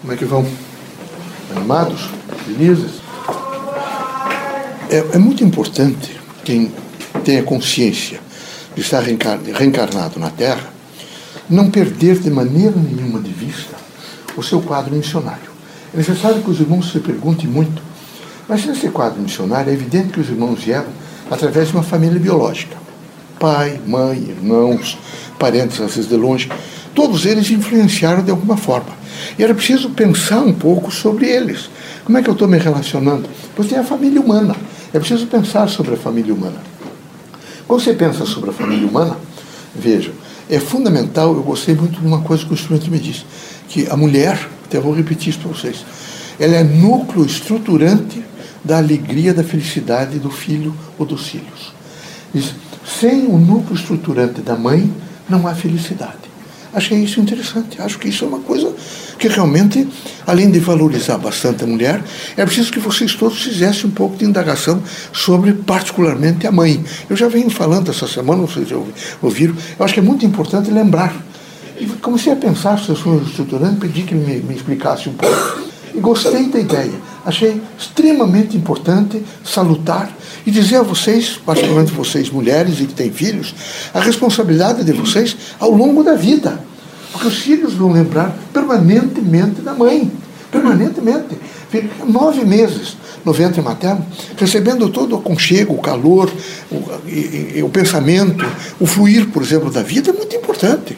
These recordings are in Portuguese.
Como é que vão? Animados? Felizes? É, é muito importante quem tenha consciência de estar reencarnado na Terra não perder de maneira nenhuma de vista o seu quadro missionário. É necessário que os irmãos se perguntem muito, mas nesse quadro missionário é evidente que os irmãos vieram através de uma família biológica. Pai, mãe, irmãos, parentes às vezes de longe, todos eles influenciaram de alguma forma. E era preciso pensar um pouco sobre eles. Como é que eu estou me relacionando? Pois tem a família humana. É preciso pensar sobre a família humana. Quando você pensa sobre a família humana, veja, é fundamental, eu gostei muito de uma coisa que o instrumento me disse, que a mulher, até vou repetir isso para vocês, ela é núcleo estruturante da alegria, da felicidade do filho ou dos filhos. Diz, sem o núcleo estruturante da mãe, não há felicidade. Achei isso interessante. Acho que isso é uma coisa que realmente, além de valorizar bastante a mulher, é preciso que vocês todos fizessem um pouco de indagação sobre, particularmente, a mãe. Eu já venho falando essa semana, não sei se ouviram, eu acho que é muito importante lembrar. E comecei a pensar sobre o estruturante, pedi que ele me, me explicasse um pouco. E gostei da ideia. Achei extremamente importante, salutar e dizer a vocês, particularmente vocês mulheres e que têm filhos, a responsabilidade de vocês ao longo da vida. Porque os filhos vão lembrar permanentemente da mãe. Permanentemente. Nove meses no ventre materno, recebendo todo o aconchego, o calor, o, e, e, o pensamento, o fluir, por exemplo, da vida, é muito importante.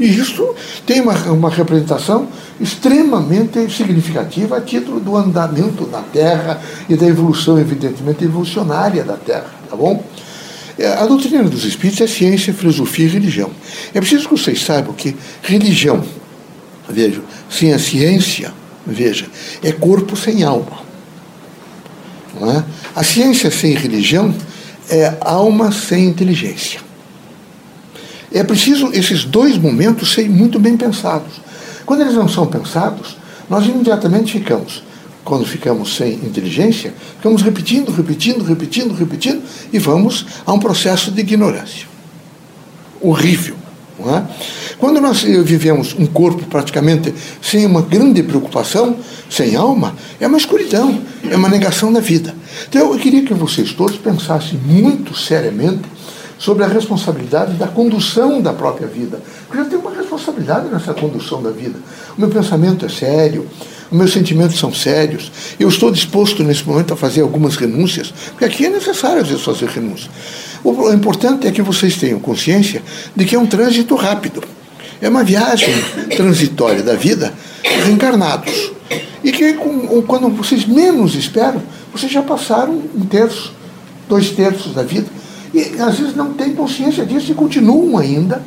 E isso tem uma, uma representação extremamente significativa a título do andamento da Terra e da evolução, evidentemente, evolucionária da Terra. Tá bom? É, a doutrina dos Espíritos é ciência, filosofia e religião. É preciso que vocês saibam que religião, vejam, sem a ciência, veja, é corpo sem alma. Não é? A ciência sem religião é alma sem inteligência. É preciso esses dois momentos serem muito bem pensados. Quando eles não são pensados, nós imediatamente ficamos, quando ficamos sem inteligência, ficamos repetindo, repetindo, repetindo, repetindo e vamos a um processo de ignorância. Horrível. Não é? Quando nós vivemos um corpo praticamente sem uma grande preocupação, sem alma, é uma escuridão, é uma negação da vida. Então eu queria que vocês todos pensassem muito seriamente sobre a responsabilidade da condução da própria vida. Porque eu tenho uma responsabilidade nessa condução da vida. O meu pensamento é sério, os meus sentimentos são sérios. Eu estou disposto nesse momento a fazer algumas renúncias, porque aqui é necessário às vezes fazer renúncias. O importante é que vocês tenham consciência de que é um trânsito rápido. É uma viagem transitória da vida reencarnados. E que quando vocês menos esperam, vocês já passaram um terço, dois terços da vida e às vezes não têm consciência disso e continuam ainda,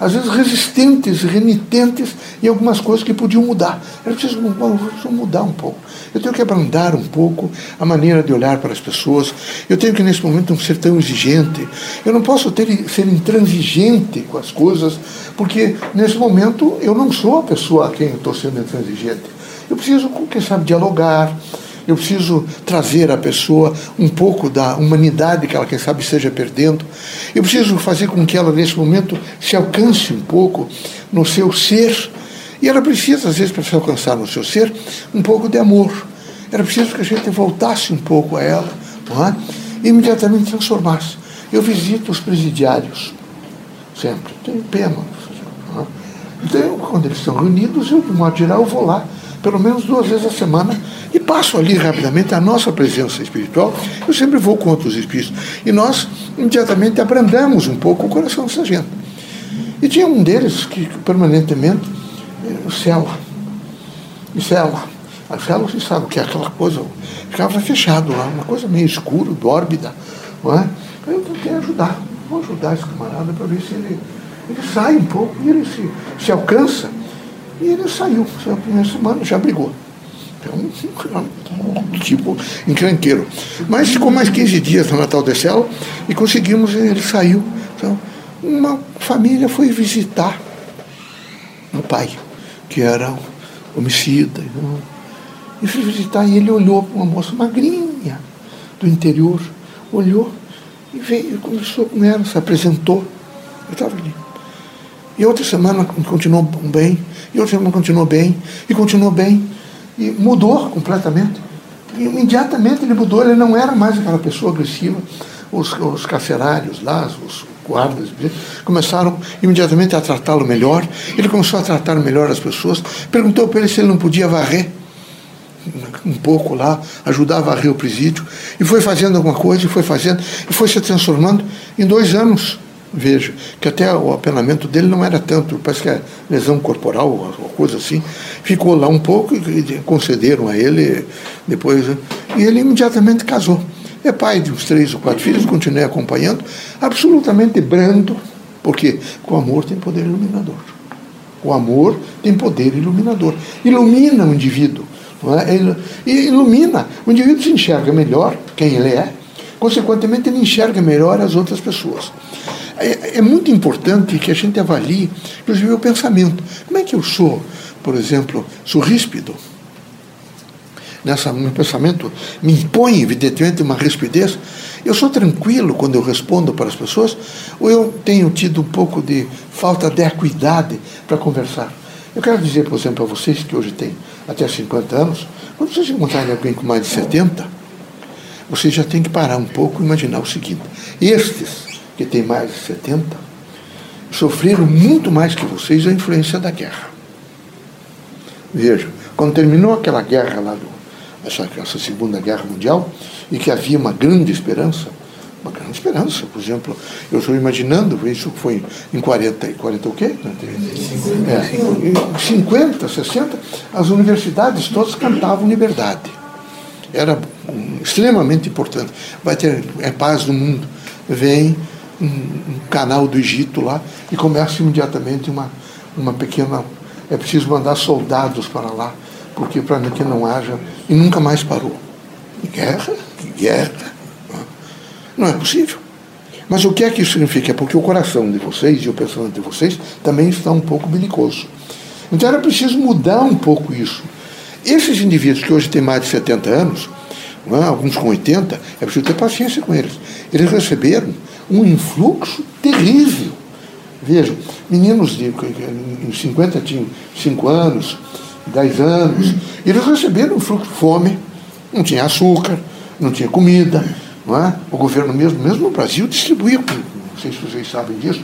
às vezes resistentes, renitentes em algumas coisas que podiam mudar. Eu preciso, preciso mudar um pouco. Eu tenho que abrandar um pouco a maneira de olhar para as pessoas. Eu tenho que, nesse momento, não ser tão exigente. Eu não posso ter, ser intransigente com as coisas, porque, nesse momento, eu não sou a pessoa a quem eu estou sendo intransigente. Eu preciso, quem sabe, dialogar eu preciso trazer à pessoa um pouco da humanidade que ela, quem sabe, esteja perdendo. Eu preciso fazer com que ela, nesse momento, se alcance um pouco no seu ser. E ela precisa, às vezes, para se alcançar no seu ser, um pouco de amor. Era preciso que a gente voltasse um pouco a ela, não é? e imediatamente transformasse. Eu visito os presidiários, sempre. Tenho pena. Não é? Então, quando eles estão reunidos, eu, de modo geral, eu vou lá pelo menos duas vezes a semana, e passo ali rapidamente a nossa presença espiritual. Eu sempre vou com outros espíritos. E nós imediatamente abrandamos um pouco o coração dessa gente. E tinha um deles que permanentemente, o céu. E céu. A céu, você sabe que é aquela coisa, ficava fechado lá, uma coisa meio escura, mórbida. Não é? Eu tentei ajudar. Vou ajudar esse camarada para ver se ele, ele sai um pouco e ele se, se alcança e ele saiu, saiu a primeira semana, já brigou. Então, tipo encrenqueiro. Mas ficou mais 15 dias no Natal de Céu e conseguimos, ele saiu. Então, uma família foi visitar o pai, que era homicida. Então, e foi visitar e ele olhou para uma moça magrinha do interior, olhou e veio, conversou com ela, se apresentou. Eu estava ali. E outra semana continuou bem, e outra semana continuou bem, e continuou bem, e mudou completamente. E imediatamente ele mudou, ele não era mais aquela pessoa agressiva. Os, os carcerários lá, os guardas, começaram imediatamente a tratá-lo melhor. Ele começou a tratar melhor as pessoas. Perguntou para ele se ele não podia varrer um pouco lá, ajudar a varrer o presídio. E foi fazendo alguma coisa, e foi fazendo, e foi se transformando em dois anos. Veja, que até o apenamento dele não era tanto, parece que é lesão corporal, ou coisa assim. Ficou lá um pouco e concederam a ele depois. Né? E ele imediatamente casou. É pai de uns três ou quatro filhos, continuei acompanhando, absolutamente brando, porque o amor tem poder iluminador. O amor tem poder iluminador. Ilumina o indivíduo. É? E ilumina. O indivíduo se enxerga melhor quem ele é, consequentemente, ele enxerga melhor as outras pessoas. É, é, muito importante que a gente avalie, inclusive, o pensamento. Como é que eu sou, por exemplo, sou ríspido? Nessa, meu pensamento me impõe, evidentemente, uma rispidez. Eu sou tranquilo quando eu respondo para as pessoas, ou eu tenho tido um pouco de falta de equidade para conversar? Eu quero dizer, por exemplo, a vocês que hoje têm até 50 anos, quando vocês encontrarem alguém com mais de 70, vocês já têm que parar um pouco e imaginar o seguinte: estes que têm mais de 70 sofreram muito mais que vocês a influência da guerra. Vejam, quando terminou aquela guerra lá, do, essa, essa Segunda Guerra Mundial, e que havia uma grande esperança, uma grande esperança. Por exemplo, eu estou imaginando, isso foi em 40, 40 o quê? É, em 50, 60, as universidades todas cantavam liberdade. Era extremamente importante. Vai ter é, paz no mundo. Vem um, um canal do Egito lá e começa imediatamente uma, uma pequena. É preciso mandar soldados para lá, porque para que não haja. E nunca mais parou. Guerra, guerra, não é possível. Mas o que é que isso significa? É porque o coração de vocês e o pensamento de vocês também está um pouco belicoso. Então era preciso mudar um pouco isso. Esses indivíduos que hoje têm mais de 70 anos, é? alguns com 80, é preciso ter paciência com eles. Eles receberam um influxo terrível. Vejam, meninos de em 50 tinham 5 anos, 10 anos, eles receberam um fluxo de fome, não tinha açúcar, não tinha comida, não é? O governo mesmo, mesmo no Brasil, distribuía, não sei se vocês sabem disso,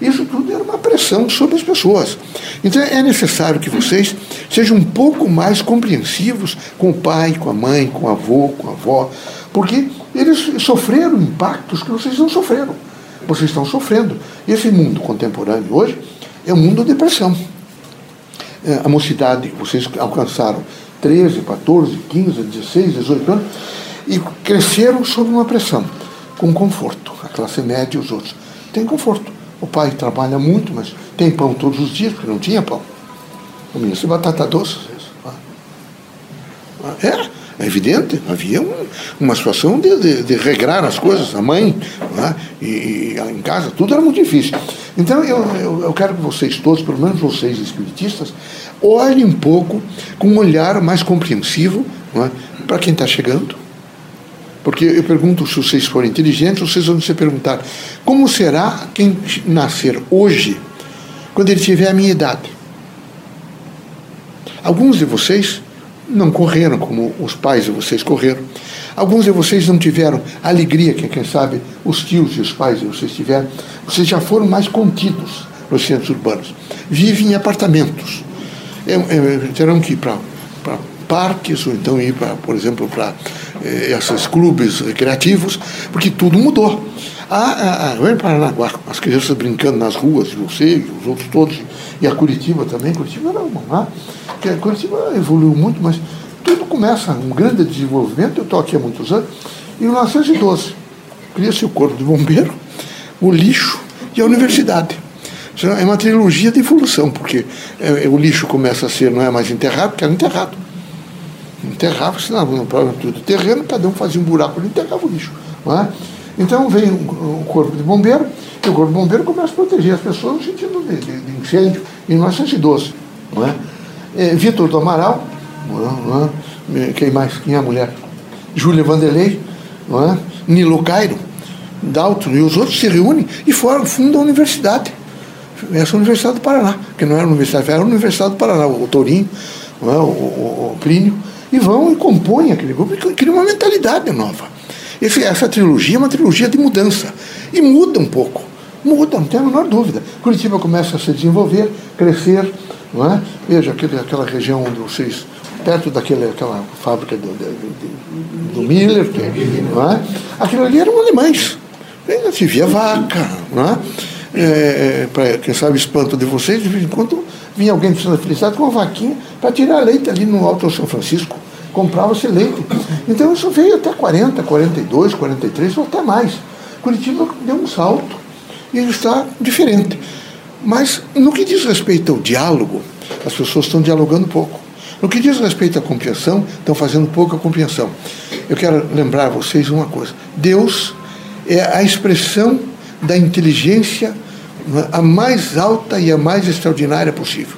isso tudo era uma pressão sobre as pessoas. Então é necessário que vocês sejam um pouco mais compreensivos com o pai, com a mãe, com o avô, com a avó, porque eles sofreram impactos que vocês não sofreram. Vocês estão sofrendo. Esse mundo contemporâneo hoje é um mundo de pressão. É, a mocidade, vocês alcançaram 13, 14, 15, 16, 18 anos, e cresceram sob uma pressão, com conforto. A classe média e os outros. Tem conforto. O pai trabalha muito, mas tem pão todos os dias, porque não tinha pão. Comia-se batata doce. É, é evidente, havia um, uma situação de, de, de, regrar as coisas, a mãe, é? e, e, em casa, tudo era muito difícil. Então eu, eu, eu, quero que vocês todos, pelo menos vocês espiritistas, olhem um pouco com um olhar mais compreensivo é? para quem está chegando, porque eu pergunto se vocês forem inteligentes, vocês vão se perguntar: como será quem nascer hoje, quando ele tiver a minha idade? Alguns de vocês não correram como os pais de vocês correram. Alguns de vocês não tiveram a alegria que, quem sabe, os tios e os pais de vocês tiveram. Vocês já foram mais contidos nos centros urbanos. Vivem em apartamentos. É, é, terão que ir para parques, ou então ir, pra, por exemplo, para eh, esses clubes recreativos, porque tudo mudou. A, a, a Paranaguá, as crianças brincando nas ruas, você e os outros todos, e a Curitiba também, Curitiba era uma lá, que a Curitiba evoluiu muito, mas tudo começa, um grande desenvolvimento, eu estou aqui há muitos anos, em 1912, cria-se o Corpo de Bombeiro, o lixo e a universidade. É uma trilogia de evolução, porque é, o lixo começa a ser, não é mais enterrado, porque era enterrado enterrava, se não, no próprio terreno, cada um fazia um buraco e enterrava o lixo. É? Então vem o corpo de bombeiro, e o corpo de bombeiro começa a proteger as pessoas no sentido de, de, de incêndio, em 1912. Não é? É Vitor do Amaral, não é? quem mais? Quem é a mulher? Júlia Vanderlei, é? Nilo Cairo, Dalton e os outros se reúnem e formam, fundam a universidade. essa Universidade do Paraná, que não era Universidade era a Universidade do Paraná, o Tourinho, é? o, o, o Plínio, e vão e compõem aquele grupo e criam uma mentalidade nova. Esse, essa trilogia é uma trilogia de mudança. E muda um pouco. Muda, não tem a menor dúvida. Curitiba começa a se desenvolver, crescer. Não é? Veja, aquele, aquela região onde vocês perto daquela fábrica do, do, Miller, que, não é? aquilo ali eram alemães. Se via vaca, não é? É, é para quem sabe espanto de vocês, de vez em quando vinha alguém de Santa Felicidade com uma vaquinha para tirar leite ali no Alto São Francisco. Comprava-se leite. Então isso veio até 40, 42, 43 ou até mais. Curitiba deu um salto e está diferente. Mas no que diz respeito ao diálogo, as pessoas estão dialogando pouco. No que diz respeito à compreensão, estão fazendo pouca compreensão. Eu quero lembrar a vocês uma coisa: Deus é a expressão da inteligência a mais alta e a mais extraordinária possível.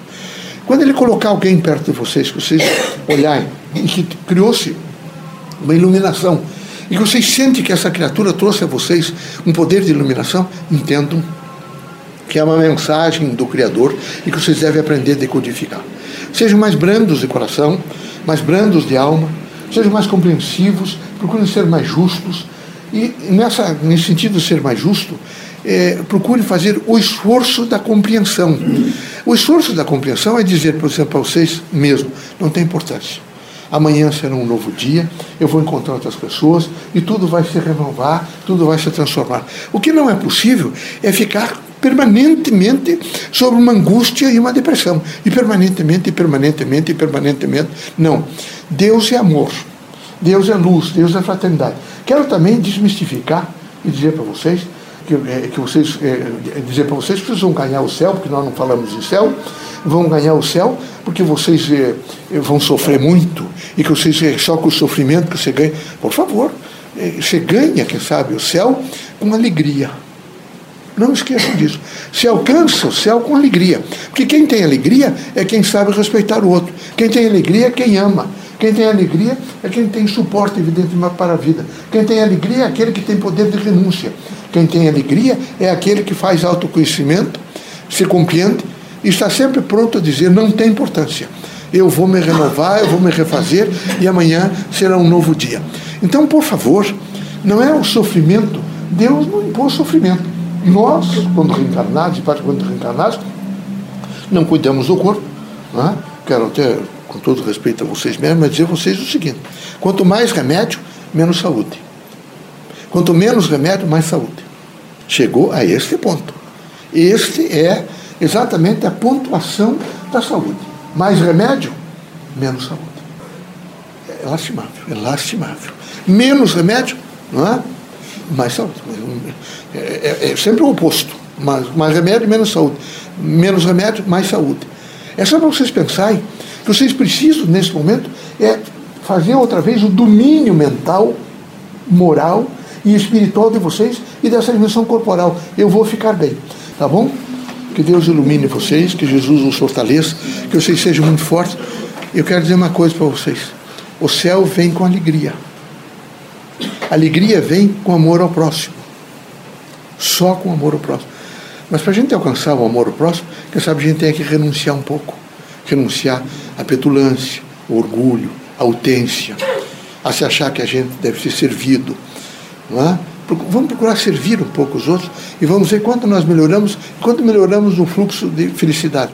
Quando ele colocar alguém perto de vocês, que vocês olharem, e que criou-se uma iluminação, e que vocês sentem que essa criatura trouxe a vocês um poder de iluminação, entendam que é uma mensagem do Criador e que vocês devem aprender a decodificar. Sejam mais brandos de coração, mais brandos de alma, sejam mais compreensivos, procurem ser mais justos. E nessa, nesse sentido de ser mais justo, é, procure fazer o esforço da compreensão. O esforço da compreensão é dizer, por exemplo, para vocês mesmo, não tem importância. Amanhã será um novo dia, eu vou encontrar outras pessoas e tudo vai se renovar, tudo vai se transformar. O que não é possível é ficar permanentemente sobre uma angústia e uma depressão. E permanentemente, e permanentemente, e permanentemente. Não. Deus é amor. Deus é luz, Deus é fraternidade. Quero também desmistificar e dizer para vocês que, é, que vocês é, dizer para vocês que vocês vão ganhar o céu, porque nós não falamos em céu, vão ganhar o céu porque vocês é, vão sofrer muito e que vocês é, só com o sofrimento que você ganha. Por favor, você ganha, quem sabe, o céu com alegria. Não esqueçam disso. Se alcança o céu com alegria. Porque quem tem alegria é quem sabe respeitar o outro. Quem tem alegria é quem ama. Quem tem alegria é quem tem suporte, evidentemente, para a vida. Quem tem alegria é aquele que tem poder de renúncia. Quem tem alegria é aquele que faz autoconhecimento, se compreende e está sempre pronto a dizer: não tem importância. Eu vou me renovar, eu vou me refazer e amanhã será um novo dia. Então, por favor, não é o sofrimento. Deus não impôs sofrimento. Nós, quando reencarnados, e quando reencarnados, não cuidamos do corpo. Não é? Quero até, com todo respeito a vocês mesmos, dizer a vocês o seguinte: quanto mais remédio, menos saúde. Quanto menos remédio, mais saúde. Chegou a este ponto. Este é exatamente a pontuação da saúde. Mais remédio, menos saúde. É lastimável, é lastimável. Menos remédio, não é? Mais saúde. É, é, é sempre o oposto. Mais, mais remédio, menos saúde. Menos remédio, mais saúde. É só para vocês pensarem que vocês precisam, nesse momento, é fazer outra vez o domínio mental, moral e espiritual de vocês e dessa dimensão corporal. Eu vou ficar bem, tá bom? Que Deus ilumine vocês, que Jesus os fortaleça, que vocês sejam muito fortes. Eu quero dizer uma coisa para vocês: o céu vem com alegria. Alegria vem com amor ao próximo. Só com amor ao próximo. Mas para a gente alcançar o amor ao próximo, quem sabe a gente tem que renunciar um pouco. Renunciar à petulância, ao orgulho, à utência, a se achar que a gente deve ser servido, não é? Vamos procurar servir um pouco os outros e vamos ver quanto nós melhoramos, quanto melhoramos o fluxo de felicidade.